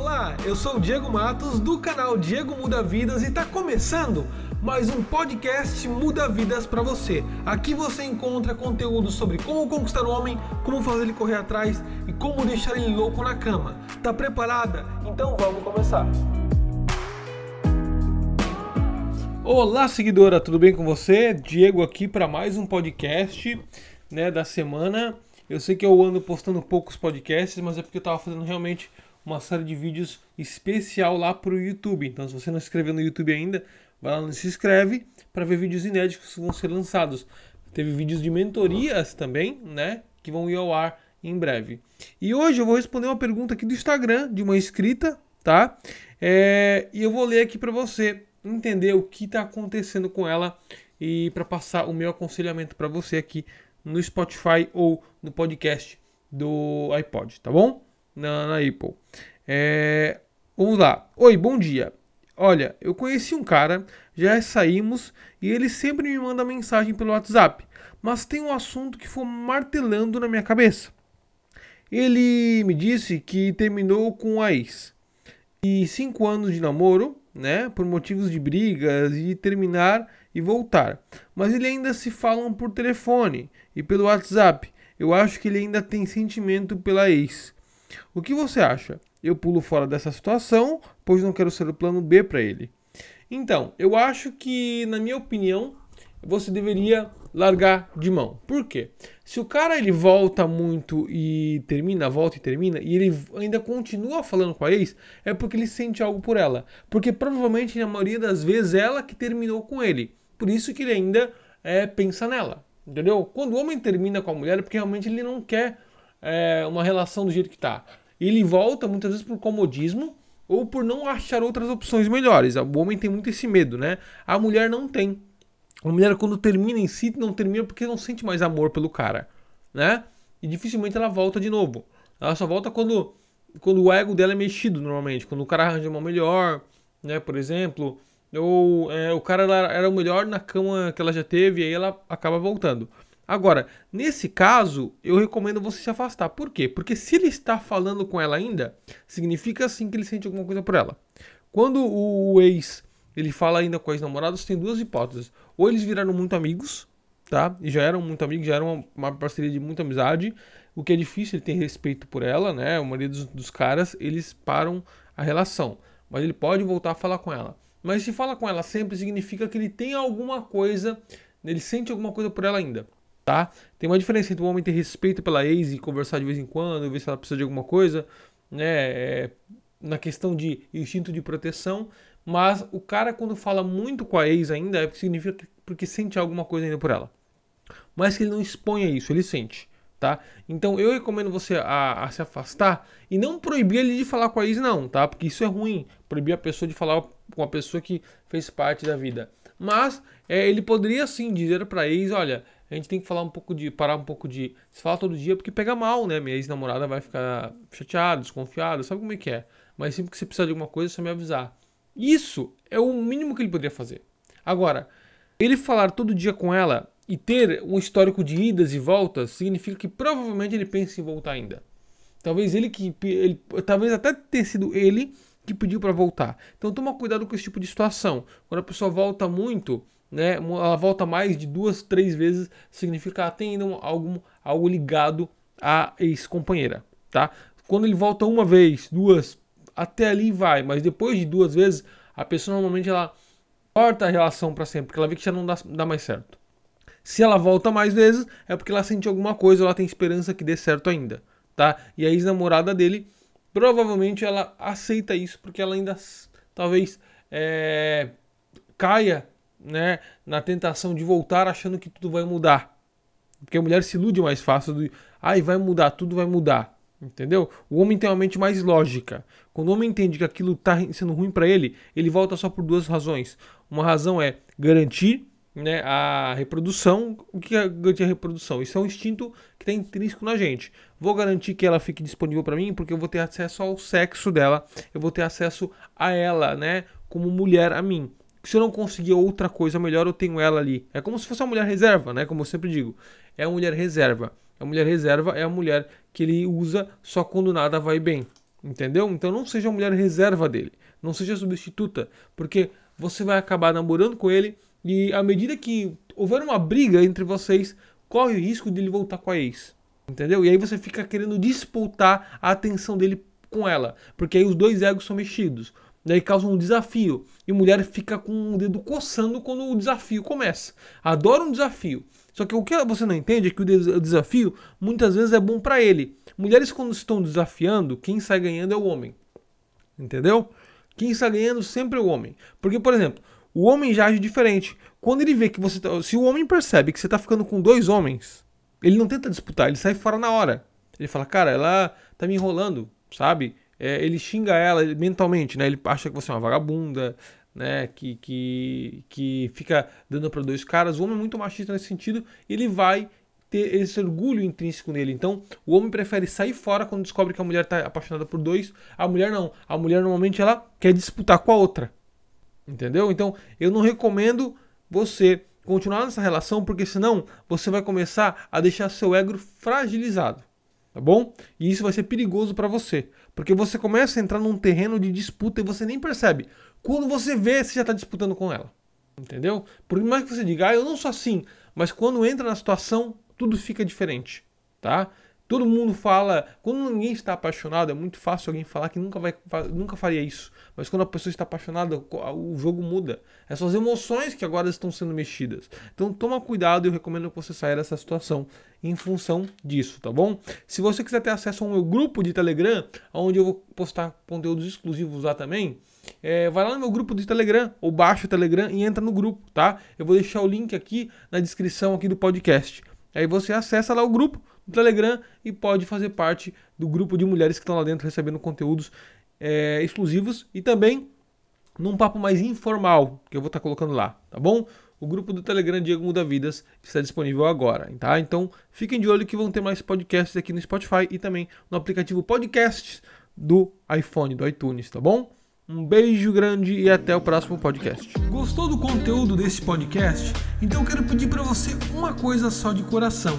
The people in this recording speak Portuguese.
Olá, eu sou o Diego Matos do canal Diego Muda Vidas e está começando mais um podcast Muda Vidas para você. Aqui você encontra conteúdo sobre como conquistar o homem, como fazer ele correr atrás e como deixar ele louco na cama. Tá preparada? Então vamos começar. Olá, seguidora, tudo bem com você? Diego aqui para mais um podcast, né, da semana. Eu sei que eu ando postando poucos podcasts, mas é porque eu estava fazendo realmente uma série de vídeos especial lá para o YouTube. Então, se você não se inscreveu no YouTube ainda, vai lá e se inscreve para ver vídeos inéditos que vão ser lançados. Teve vídeos de mentorias também, né? Que vão ir ao ar em breve. E hoje eu vou responder uma pergunta aqui do Instagram de uma inscrita, tá? É, e eu vou ler aqui para você entender o que está acontecendo com ela e para passar o meu aconselhamento para você aqui no Spotify ou no podcast do iPod, tá bom? Na, na Apple. É, vamos lá. Oi, bom dia. Olha, eu conheci um cara, já saímos e ele sempre me manda mensagem pelo WhatsApp, mas tem um assunto que foi martelando na minha cabeça. Ele me disse que terminou com a ex e cinco anos de namoro, né, por motivos de brigas e terminar e voltar. Mas ele ainda se falam por telefone e pelo WhatsApp. Eu acho que ele ainda tem sentimento pela ex. O que você acha? Eu pulo fora dessa situação, pois não quero ser o plano B para ele. Então, eu acho que, na minha opinião, você deveria largar de mão. Por quê? Se o cara ele volta muito e termina, volta e termina, e ele ainda continua falando com a ex, é porque ele sente algo por ela. Porque provavelmente, na maioria das vezes, ela que terminou com ele. Por isso que ele ainda é, pensa nela. Entendeu? Quando o homem termina com a mulher é porque realmente ele não quer é, uma relação do jeito que tá. Ele volta muitas vezes por comodismo ou por não achar outras opções melhores. O homem tem muito esse medo, né? A mulher não tem. A mulher, quando termina em si, não termina porque não sente mais amor pelo cara, né? E dificilmente ela volta de novo. Ela só volta quando, quando o ego dela é mexido, normalmente. Quando o cara arranja uma melhor, né? Por exemplo, ou é, o cara era o melhor na cama que ela já teve e aí ela acaba voltando. Agora, nesse caso, eu recomendo você se afastar. Por quê? Porque se ele está falando com ela ainda, significa sim que ele sente alguma coisa por ela. Quando o ex ele fala ainda com as namoradas, tem duas hipóteses. Ou eles viraram muito amigos, tá? E já eram muito amigos, já eram uma, uma parceria de muita amizade. O que é difícil, ele tem respeito por ela, né? A maioria dos, dos caras, eles param a relação. Mas ele pode voltar a falar com ela. Mas se fala com ela sempre, significa que ele tem alguma coisa, ele sente alguma coisa por ela ainda, tá? Tem uma diferença entre o homem ter respeito pela ex e conversar de vez em quando, ver se ela precisa de alguma coisa, né? É, na questão de instinto de proteção, mas o cara quando fala muito com a ex ainda, é significa porque sente alguma coisa ainda por ela. Mas que ele não exponha isso, ele sente tá? Então eu recomendo você a, a, se afastar e não proibir ele de falar com a ex, não, tá? Porque isso é ruim, proibir a pessoa de falar com a pessoa que fez parte da vida. Mas é, ele poderia sim dizer para ex, olha, a gente tem que falar um pouco de, parar um pouco de se falar todo dia porque pega mal, né? Minha ex-namorada vai ficar chateada, desconfiada, sabe como é que é? Mas sempre que você precisar de alguma coisa, é só me avisar. Isso é o mínimo que ele poderia fazer. Agora, ele falar todo dia com ela e ter um histórico de idas e voltas significa que provavelmente ele pensa em voltar ainda. Talvez ele que ele, talvez até tenha sido ele que pediu para voltar. Então toma cuidado com esse tipo de situação. Quando a pessoa volta muito, né, ela volta mais de duas, três vezes, significa que ela tem algum, algo ligado à ex-companheira, tá? Quando ele volta uma vez, duas, até ali vai, mas depois de duas vezes, a pessoa normalmente ela corta a relação para sempre, porque ela vê que já não dá, dá mais certo. Se ela volta mais vezes, é porque ela sente alguma coisa ela tem esperança que dê certo ainda, tá? E a ex-namorada dele, provavelmente ela aceita isso porque ela ainda talvez é, caia né, na tentação de voltar achando que tudo vai mudar. Porque a mulher se ilude mais fácil do, ai, vai mudar, tudo vai mudar. Entendeu? O homem tem uma mente mais lógica. Quando o homem entende que aquilo está sendo ruim para ele, ele volta só por duas razões. Uma razão é garantir né, a reprodução. O que é garantir a reprodução? Isso é um instinto que está intrínseco na gente. Vou garantir que ela fique disponível para mim porque eu vou ter acesso ao sexo dela, eu vou ter acesso a ela, né, como mulher a mim. Se eu não conseguir outra coisa melhor, eu tenho ela ali. É como se fosse uma mulher reserva, né? Como eu sempre digo. É a mulher reserva. A mulher reserva é a mulher que ele usa só quando nada vai bem. Entendeu? Então não seja a mulher reserva dele, não seja substituta, porque você vai acabar namorando com ele e à medida que houver uma briga entre vocês, corre o risco de ele voltar com a ex. Entendeu? E aí você fica querendo disputar a atenção dele com ela, porque aí os dois egos são mexidos. Daí causa um desafio. E mulher fica com o dedo coçando quando o desafio começa. Adora um desafio. Só que o que você não entende é que o desafio muitas vezes é bom para ele. Mulheres quando estão desafiando, quem sai ganhando é o homem. Entendeu? Quem está ganhando sempre é o homem. Porque, por exemplo, o homem já age diferente. Quando ele vê que você tá, se o homem percebe que você está ficando com dois homens, ele não tenta disputar, ele sai fora na hora. Ele fala: "Cara, ela tá me enrolando", sabe? É, ele xinga ela mentalmente, né? Ele acha que você é uma vagabunda, né? Que, que, que fica dando para dois caras. O homem é muito machista nesse sentido. Ele vai ter esse orgulho intrínseco nele. Então, o homem prefere sair fora quando descobre que a mulher está apaixonada por dois. A mulher não. A mulher normalmente ela quer disputar com a outra. Entendeu? Então, eu não recomendo você continuar nessa relação, porque senão você vai começar a deixar seu ego fragilizado tá bom? E isso vai ser perigoso para você, porque você começa a entrar num terreno de disputa e você nem percebe. Quando você vê, você já está disputando com ela, entendeu? Por mais que você diga, ah, eu não sou assim, mas quando entra na situação, tudo fica diferente, tá? Todo mundo fala, quando ninguém está apaixonado, é muito fácil alguém falar que nunca, vai, nunca faria isso. Mas quando a pessoa está apaixonada, o jogo muda. É suas emoções que agora estão sendo mexidas. Então toma cuidado e eu recomendo que você saia dessa situação em função disso, tá bom? Se você quiser ter acesso ao meu grupo de Telegram, onde eu vou postar conteúdos exclusivos lá também, é, vai lá no meu grupo de Telegram, ou baixa o Telegram e entra no grupo, tá? Eu vou deixar o link aqui na descrição aqui do podcast. Aí você acessa lá o grupo do Telegram e pode fazer parte do grupo de mulheres que estão lá dentro recebendo conteúdos é, exclusivos e também num papo mais informal que eu vou estar tá colocando lá, tá bom? O grupo do Telegram Diego Muda Vidas está disponível agora, tá? Então fiquem de olho que vão ter mais podcasts aqui no Spotify e também no aplicativo Podcasts do iPhone, do iTunes, tá bom? Um beijo grande e até o próximo podcast. Gostou do conteúdo desse podcast? Então quero pedir para você uma coisa só de coração